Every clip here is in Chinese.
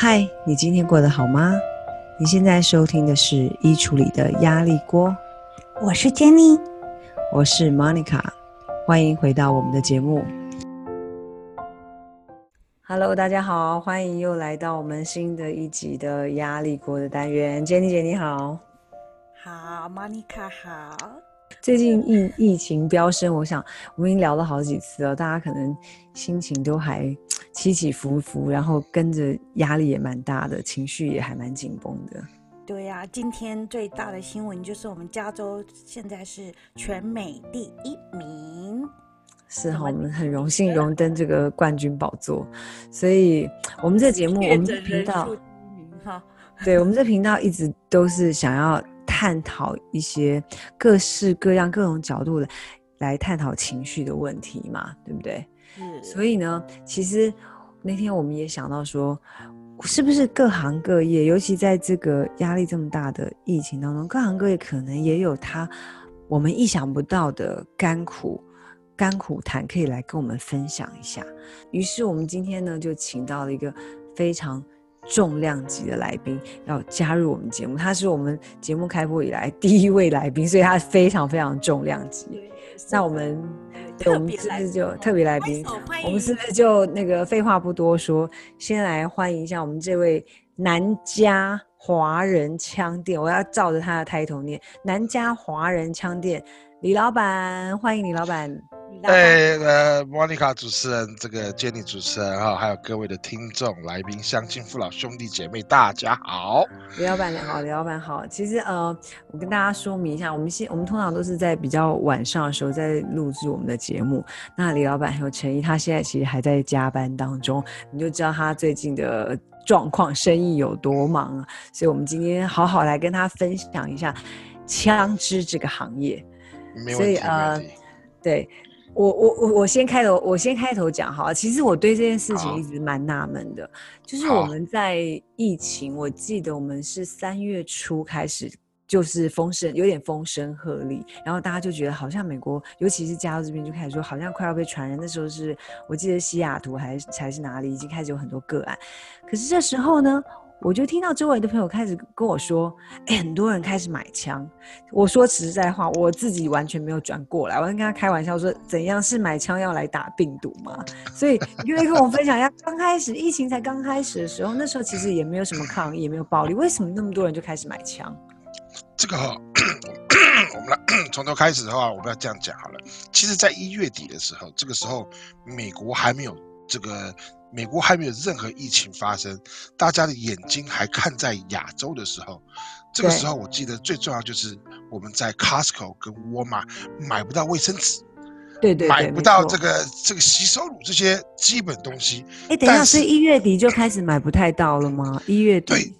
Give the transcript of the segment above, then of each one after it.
嗨，你今天过得好吗？你现在收听的是衣橱里的压力锅。我是 Jenny，我是 Monica，欢迎回到我们的节目。Hello，大家好，欢迎又来到我们新的一集的压力锅的单元。Jenny 姐你好，好，Monica 好。最近疫疫情飙升，我想我们已经聊了好几次了，大家可能心情都还起起伏伏，然后跟着压力也蛮大的，情绪也还蛮紧绷的。对呀、啊，今天最大的新闻就是我们加州现在是全美第一名，是哈，我们很荣幸荣登这个冠军宝座，所以我们这节目我们这频道，对，我们这频道一直都是想要。探讨一些各式各样、各种角度的来探讨情绪的问题嘛，对不对？嗯。所以呢，其实那天我们也想到说，是不是各行各业，尤其在这个压力这么大的疫情当中，各行各业可能也有他我们意想不到的甘苦、甘苦谈，可以来跟我们分享一下。于是我们今天呢，就请到了一个非常。重量级的来宾要加入我们节目，他是我们节目开播以来第一位来宾，所以他非常非常重量级。那我们，对，我们是不是就特别来宾？我们是不是就那个废话不多说，先来欢迎一下我们这位南家华人枪店，我要照着他的 title 念：南家华人枪店李老板，欢迎李老板。哎，呃，莫妮卡主持人，这个 Jenny 主持人哈，还有各位的听众、来宾、乡亲父老、兄弟姐妹，大家好。李老板你好，李老板好。其实呃，我跟大家说明一下，我们现我们通常都是在比较晚上的时候在录制我们的节目。那李老板很有诚意，他现在其实还在加班当中，你就知道他最近的状况，生意有多忙啊。所以我们今天好好来跟他分享一下枪支这个行业。没问题，所以呃，对。我我我我先开头，我先开头讲哈。其实我对这件事情一直蛮纳闷的，就是我们在疫情，我记得我们是三月初开始，就是风声有点风声鹤唳，然后大家就觉得好像美国，尤其是加州这边就开始说好像快要被传染。那时候是我记得西雅图还是还是哪里，已经开始有很多个案。可是这时候呢，我就听到周围的朋友开始跟我说：“哎、很多人开始买枪。”我说实在话，我自己完全没有转过来。我跟他开玩笑说：“怎样是买枪要来打病毒吗？”所以你可以跟我分享 一下，刚开始疫情才刚开始的时候，那时候其实也没有什么抗议，也没有暴力，为什么那么多人就开始买枪？这个哈、我们来从头开始的话，我们要这样讲好了。其实，在一月底的时候，这个时候美国还没有这个。美国还没有任何疫情发生，大家的眼睛还看在亚洲的时候，这个时候我记得最重要就是我们在 Costco 跟沃尔玛买不到卫生纸，对对，对，买不到这个这个洗手乳这些基本东西。哎，等一下，是一月底就开始买不太到了吗？一月底，对，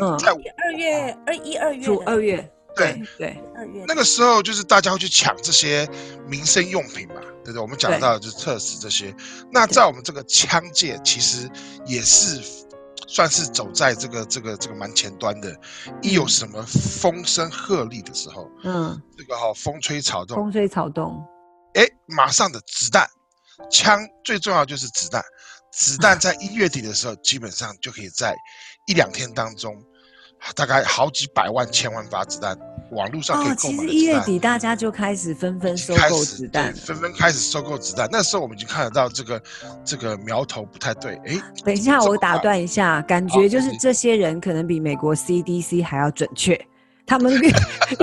嗯，在二月二一二月，二月。对对，二月那个时候就是大家会去抢这些民生用品嘛，对不对？我们讲到的就是特斯这些。那在我们这个枪界，其实也是算是走在这个这个这个蛮前端的。一有什么风声鹤唳的时候，嗯，这个哈、哦、风吹草动，风吹草动，哎，马上的子弹，枪最重要就是子弹，子弹在一月底的时候，基本上就可以在一两天当中。大概好几百万、千万发子弹，网络上可以购买。哦，其实一月底大家就开始纷纷收购子弹，纷纷开始收购子弹。那时候我们已经看得到这个这个苗头不太对。哎，等一下，我打断一下，感觉就是这些人可能比美国 CDC 还要准确，他们 预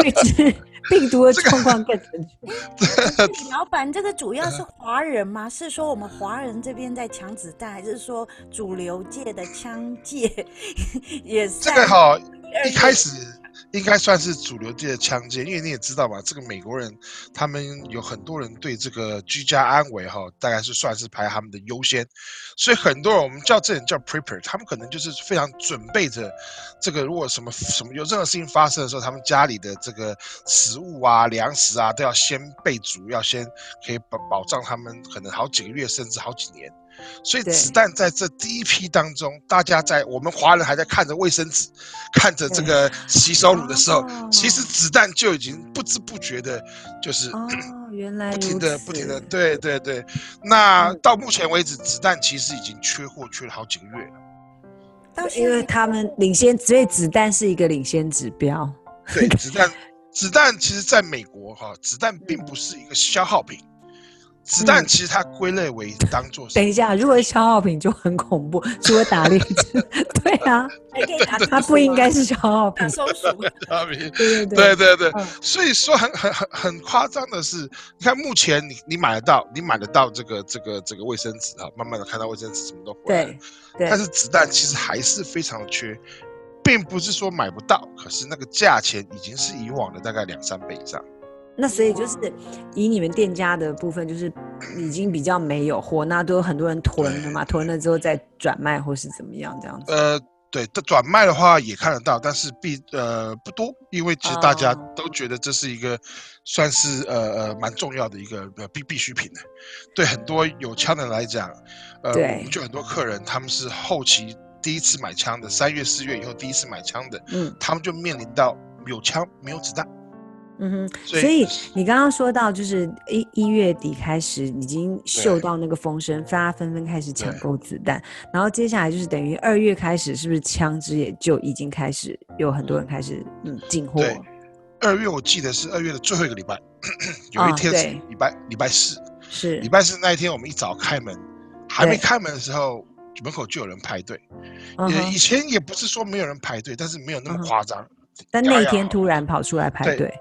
预知。病毒的状况更准确。老板，这个主要是华人吗？是说我们华人这边在抢子弹，还是说主流界的枪界 也是？这个好，一开始。应该算是主流界的枪械，因为你也知道嘛，这个美国人他们有很多人对这个居家安危哈，大概是算是排他们的优先，所以很多人我们叫这人叫 prepper，他们可能就是非常准备着这个，如果什么什么有任何事情发生的时候，他们家里的这个食物啊、粮食啊都要先备足，要先可以保保障他们可能好几个月甚至好几年。所以子弹在这第一批当中，大家在我们华人还在看着卫生纸、看着这个洗手乳的时候，其实子弹就已经不知不觉的，就是哦，原来不停的不停的，对对对。那到目前为止，子弹其实已经缺货缺了好几个月了。因为他们领先，所以子弹是一个领先指标。对，子弹，子弹其实在美国哈，子弹并不是一个消耗品。子弹其实它归类为当做。等一下，如果是消耗品就很恐怖，除了打猎，对啊，还可以打，它不应该是消耗品。松鼠。对对对对对，嗯、所以说很很很很夸张的是，你看目前你你买得到，你买得到这个这个这个卫生纸啊，慢慢的看到卫生纸什么都回来对，对，但是子弹其实还是非常的缺，并不是说买不到，可是那个价钱已经是以往的大概两三倍以上。那所以就是以你们店家的部分，就是已经比较没有货，那都有很多人囤了嘛，囤了之后再转卖或是怎么样这样子。呃，对，这转卖的话也看得到，但是必呃不多，因为其实大家都觉得这是一个算是呃呃蛮重要的一个必必需品的。对很多有枪的人来讲，呃，对我们就很多客人他们是后期第一次买枪的，三月四月以后第一次买枪的，嗯，他们就面临到有枪没有子弹。嗯哼，所以你刚刚说到，就是一一月底开始已经嗅到那个风声，大家纷纷开始抢购子弹，然后接下来就是等于二月开始，是不是枪支也就已经开始有很多人开始嗯进货？对，二月我记得是二月的最后一个礼拜，有一天是礼拜礼拜四，是礼拜四那一天，我们一早开门，还没开门的时候，门口就有人排队。也以前也不是说没有人排队，但是没有那么夸张。但那一天突然跑出来排队。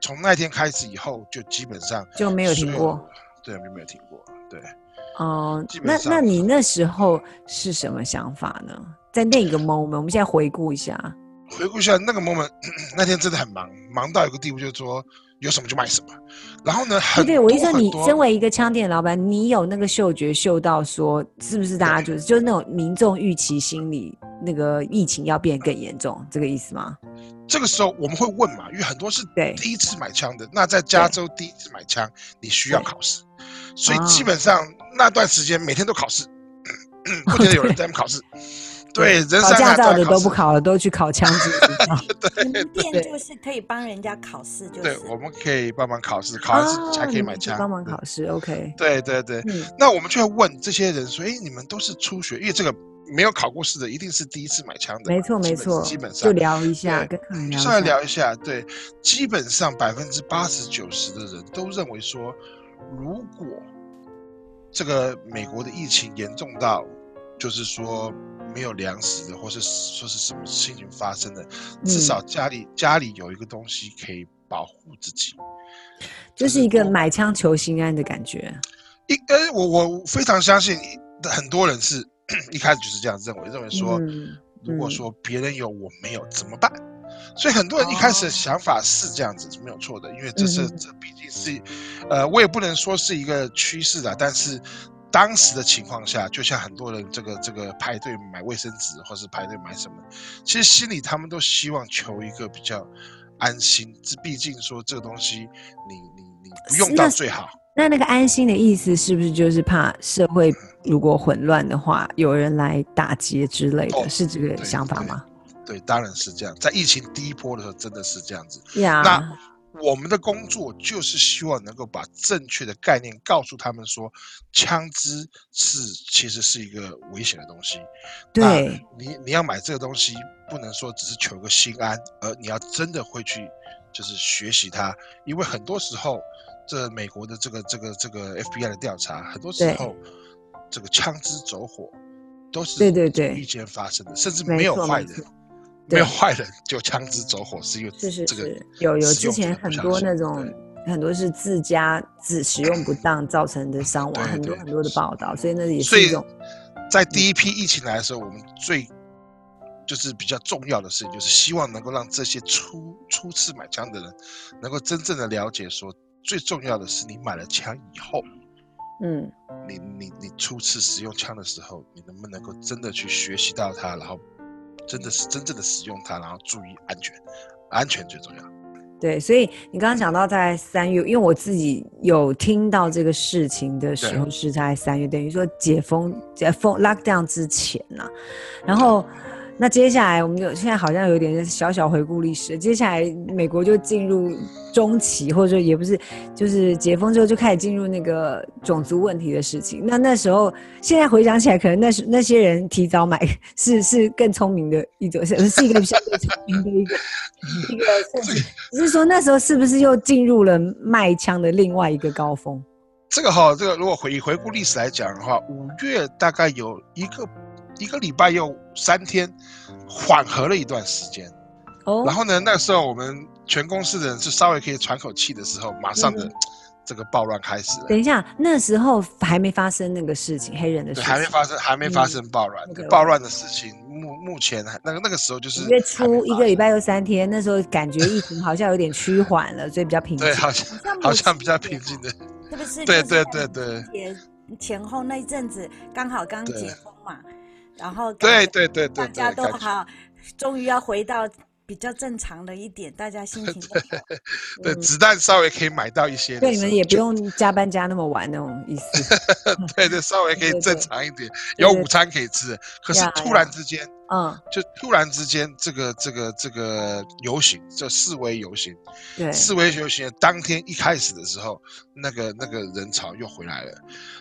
从那天开始以后，就基本上就没有停过，对，没有停过，对。哦、呃，那那你那时候是什么想法呢？在那个 moment，我们现在回顾一下，回顾一下那个 moment，那天真的很忙，忙到一个地步，就是说有什么就卖什么。然后呢，很对，对，我意思说，你身为一个枪店老板，你有那个嗅觉嗅到说，是不是大家就是就是那种民众预期心理，那个疫情要变更严重，这个意思吗？这个时候我们会问嘛，因为很多是第一次买枪的。那在加州第一次买枪，你需要考试，所以基本上那段时间每天都考试，不觉得有人在那考试。对，人考驾照的都不考了，都去考枪支。对，店就是可以帮人家考试，就是对，我们可以帮忙考试，考完试才可以买枪。帮忙考试，OK。对对对，那我们就会问这些人说：“哎，你们都是初学，因为这个。”没有考过试的，一定是第一次买枪的。没错，没错，基本上就聊一下，跟客人聊一下，稍微聊一下。对，基本上百分之八十九十的人都认为说，如果这个美国的疫情严重到，就是说没有粮食的，或是说是什么事情发生的，至少家里、嗯、家里有一个东西可以保护自己，就是一个买枪求心安的感觉。一，呃，我我非常相信很多人是。一开始就是这样认为，认为说，如果说别人有我没有怎么办？所以很多人一开始的想法是这样子是没有错的，因为这是这毕竟是，呃，我也不能说是一个趋势啊，但是当时的情况下，就像很多人这个这个排队买卫生纸，或是排队买什么，其实心里他们都希望求一个比较安心。这毕竟说这个东西你，你你你不用到最好。那那个安心的意思是不是就是怕社会如果混乱的话，有人来打劫之类的，哦、是这个想法吗？对，对，对，当然是这样。在疫情第一波的时候，真的是这样子。呀，那我们的工作就是希望能够把正确的概念告诉他们说，枪支是其实是一个危险的东西。对，你你要买这个东西，不能说只是求个心安，而你要真的会去就是学习它，因为很多时候。这美国的这个这个这个 FBI 的调查，很多时候这个枪支走火都是对对对意见发生的，甚至没有坏人，没，有坏人就枪支走火，是因为这个是是是有有之前很多那种很多是自家自使用不当造成的伤亡，很多很多的报道，所以那也是一种。在第一批疫情来的时候，我们最就是比较重要的事情，就是希望能够让这些初初次买枪的人，能够真正的了解说。最重要的是，你买了枪以后，嗯，你你你初次使用枪的时候，你能不能够真的去学习到它，然后真的是真正的使用它，然后注意安全，安全最重要。对，所以你刚刚讲到在三月，因为我自己有听到这个事情的时候是在三月，等于说解封解封 lockdown 之前呐、啊，然后。那接下来我们就现在好像有点小小回顾历史。接下来美国就进入中期，或者说也不是，就是解封之后就开始进入那个种族问题的事情。那那时候现在回想起来，可能那是那些人提早买是是更聪明的一种，是是一个相对聪明的一个一个。只是说那时候是不是又进入了卖枪的另外一个高峰？这个哈，这个如果回回顾历史来讲的话，五月大概有一个。一个礼拜又三天，缓和了一段时间。哦，然后呢，那时候我们全公司的人是稍微可以喘口气的时候，马上的这个暴乱开始了。等一下，那时候还没发生那个事情，黑人的事情还没发生，还没发生暴乱。嗯、暴乱的事情，目目前那个那个时候就是月初一个礼拜又三天，那时候感觉疫情好像有点趋缓了，所以比较平静。对，好像好像比较平静的，特别是？对对对对。前后那一阵子刚好刚解封嘛。然后对对对对，大家都好，终于要回到比较正常的一点，大家心情都好。对，子弹稍微可以买到一些，对，你们也不用加班加那么晚那种意思。对对，稍微可以正常一点，有午餐可以吃。可是突然之间。嗯，就突然之间，这个这个这个游行，这示威游行，对，示威游行的当天一开始的时候，那个那个人潮又回来了。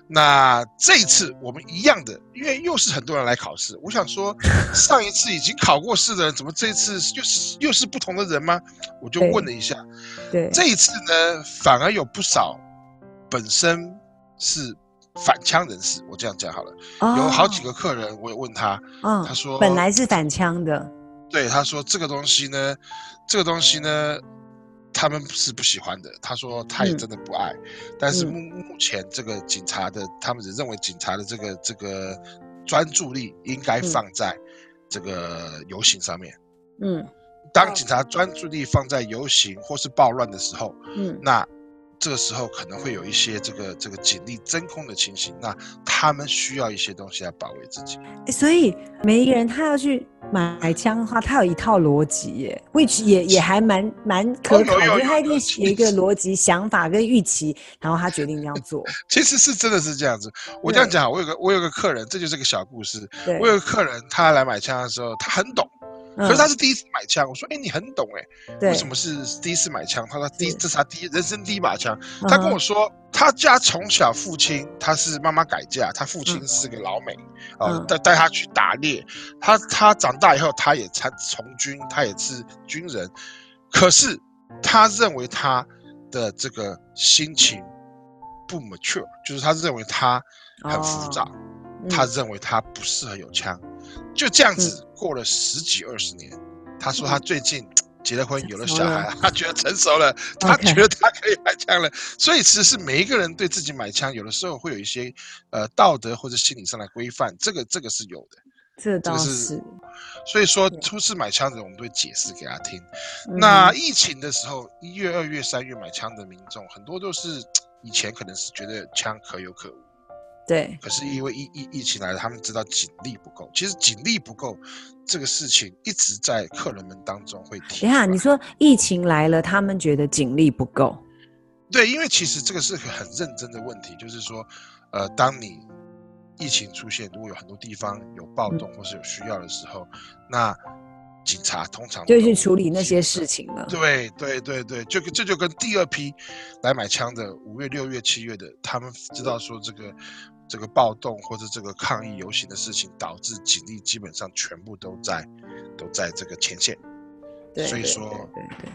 那这一次我们一样的，因为又是很多人来考试。我想说，上一次已经考过试的人，怎么这一次又是又是不同的人吗？我就问了一下，对，对这一次呢，反而有不少本身是。反枪人士，我这样讲好了。哦、有好几个客人，我也问他，嗯、他说本来是反枪的，对，他说这个东西呢，这个东西呢，他们是不喜欢的。他说他也真的不爱，嗯、但是目目前这个警察的，他们只认为警察的这个这个专注力应该放在这个游行上面。嗯，当警察专注力放在游行或是暴乱的时候，嗯，那。这个时候可能会有一些这个这个警力真空的情形，那他们需要一些东西来保卫自己。所以每一个人他要去买枪的话，他有一套逻辑耶，which 也也还蛮蛮可考，因为他一定有一个逻辑、想法跟预期，然后他决定这样做。其实是真的是这样子。我这样讲，我有个我有个客人，这就是个小故事。我有个客人，他来买枪的时候，他很懂。可是他是第一次买枪，我说：“哎，你很懂哎，为什么是第一次买枪？”他说：“第一，这是他第一人生第一把枪。”他跟我说，他家从小父亲他是妈妈改嫁，他父亲是个老美，啊，带带他去打猎。他他长大以后，他也参从军，他也是军人。可是他认为他的这个心情不 mature，就是他认为他很复杂，他认为他不适合有枪。就这样子过了十几二十年，他说他最近结了婚，有了小孩，他觉得成熟了，他觉得他可以买枪了。所以其实是每一个人对自己买枪，有的时候会有一些呃道德或者心理上的规范，这个这个是有的。这倒是。所以说初次买枪的人，我们都会解释给他听。那疫情的时候，一月、二月、三月买枪的民众，很多都是 以前可能是觉得枪可有可无。对，可是因为疫疫疫情来了，他们知道警力不够。其实警力不够这个事情一直在客人们当中会提。等下，你说疫情来了，他们觉得警力不够。对，因为其实这个是很认真的问题，就是说，呃，当你疫情出现，如果有很多地方有暴动或是有需要的时候，嗯、那警察通常就去处理那些事情了。对对对对，就这就跟第二批来买枪的五月、六月、七月的，他们知道说这个。这个暴动或者这个抗议游行的事情，导致警力基本上全部都在，都在这个前线。对，所以说，对，对，对，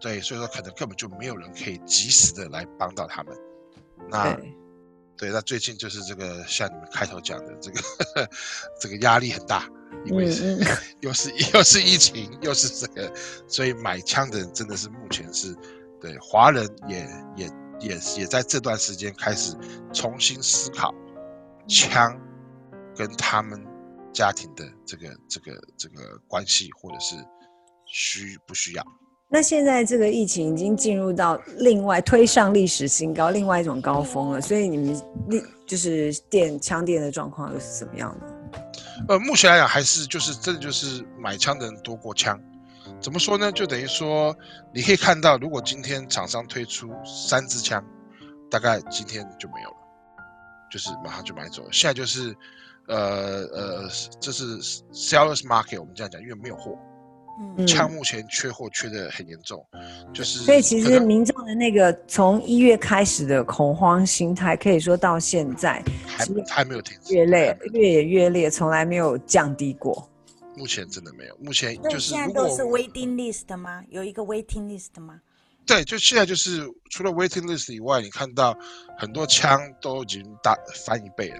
对，对，所以说可能根本就没有人可以及时的来帮到他们。那，对，那最近就是这个像你们开头讲的这个，这个压力很大，因为是 又是又是疫情，又是这个，所以买枪的人真的是目前是，对，华人也也也也在这段时间开始重新思考。枪跟他们家庭的这个这个这个关系，或者是需不需要？那现在这个疫情已经进入到另外推上历史新高，另外一种高峰了。所以你们就是店枪店的状况又是怎么样的？呃，目前来讲还是就是这就是买枪的人多过枪。怎么说呢？就等于说你可以看到，如果今天厂商推出三支枪，大概今天就没有了。就是马上就买走了。现在就是，呃呃，这是 sellers market，我们这样讲，因为没有货。嗯，枪目前缺货缺得很严重，就是所以其实民众的那个从一月开始的恐慌心态，可以说到现在还还没有停止，越累越演越烈，从来没有降低过。目前真的没有，目前就是现在都是 waiting list 吗？有一个 waiting list 吗？对，就现在就是除了 waiting list 以外，你看到很多枪都已经大翻一倍了，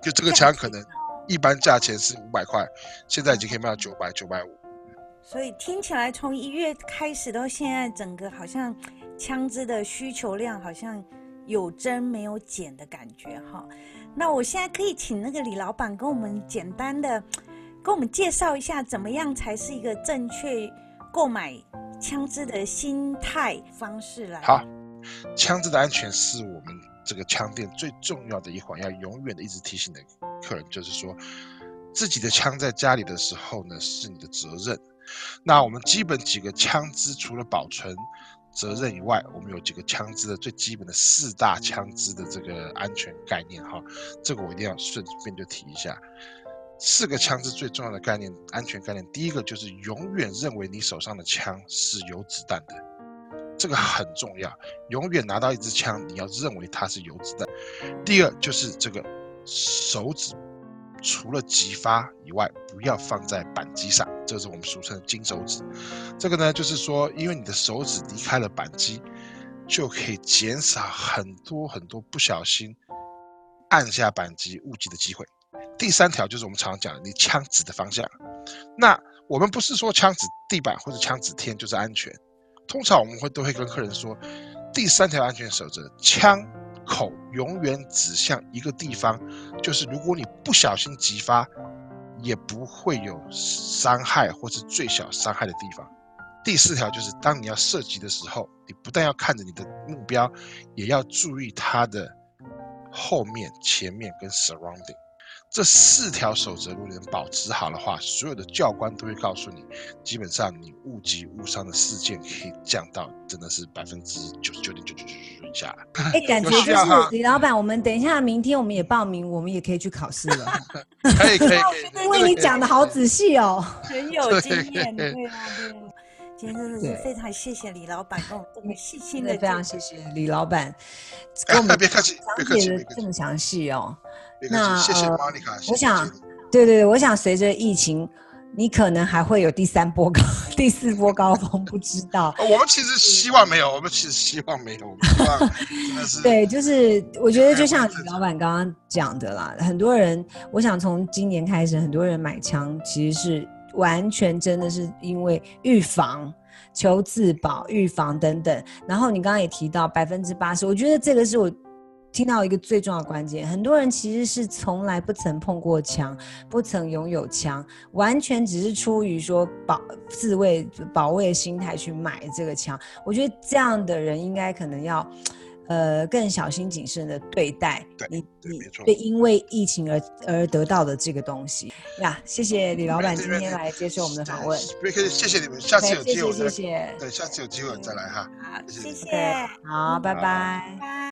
就这个枪可能一般价钱是五百块，现在已经可以卖到九百九百五。所以听起来，从一月开始到现在，整个好像枪支的需求量好像有增没有减的感觉哈。那我现在可以请那个李老板跟我们简单的跟我们介绍一下，怎么样才是一个正确购买枪支的心态方式来。好，枪支的安全是我们这个枪店最重要的一环，要永远的一直提醒的客人，就是说自己的枪在家里的时候呢，是你的责任。那我们基本几个枪支，除了保存责任以外，我们有几个枪支的最基本的四大枪支的这个安全概念哈，这个我一定要顺便就提一下。四个枪支最重要的概念，安全概念，第一个就是永远认为你手上的枪是有子弹的，这个很重要。永远拿到一支枪，你要认为它是有子弹。第二就是这个手指。除了击发以外，不要放在扳机上，这是我们俗称的金手指。这个呢，就是说，因为你的手指离开了扳机，就可以减少很多很多不小心按下扳机误击的机会。第三条就是我们常常讲的，你枪指的方向。那我们不是说枪指地板或者枪指天就是安全，通常我们会都会跟客人说，第三条安全守则，枪。口永远指向一个地方，就是如果你不小心击发，也不会有伤害或是最小伤害的地方。第四条就是，当你要射击的时候，你不但要看着你的目标，也要注意它的后面、前面跟 surrounding。这四条守则，如果能保持好的话，所有的教官都会告诉你，基本上你误击误伤的事件可以降到真的是百分之九十九点九九九九以下。哎，感觉就是李老板，我们等一下明天我们也报名，我们也可以去考试了。可以可以，因为你讲的好仔细哦，很有经验，对啊对。今天真的是非常谢谢李老板跟我这么细心的，非常谢谢李老板跟我们讲解的这么 详细哦。那谢谢玛丽卡。我想，对对对，我想随着疫情，你可能还会有第三波高、第四波高峰，不知道。我们其实希望没有，我们其实希望没有。我们希望真的是对，就是我觉得就像李老板刚刚讲的啦，很多人，我想从今年开始，很多人买枪其实是完全真的是因为预防、求自保、预防等等。然后你刚刚也提到百分之八十，我觉得这个是我。听到一个最重要的关键，很多人其实是从来不曾碰过枪，不曾拥有枪，完全只是出于说保自卫、保卫心态去买这个枪。我觉得这样的人应该可能要，呃，更小心谨慎的对待你你对因为疫情而而得到的这个东西呀。谢谢李老板今天来接受我们的访问，谢谢你们，下次有机会谢谢谢谢，对，下次有机会再来哈。好，谢谢，好，拜拜。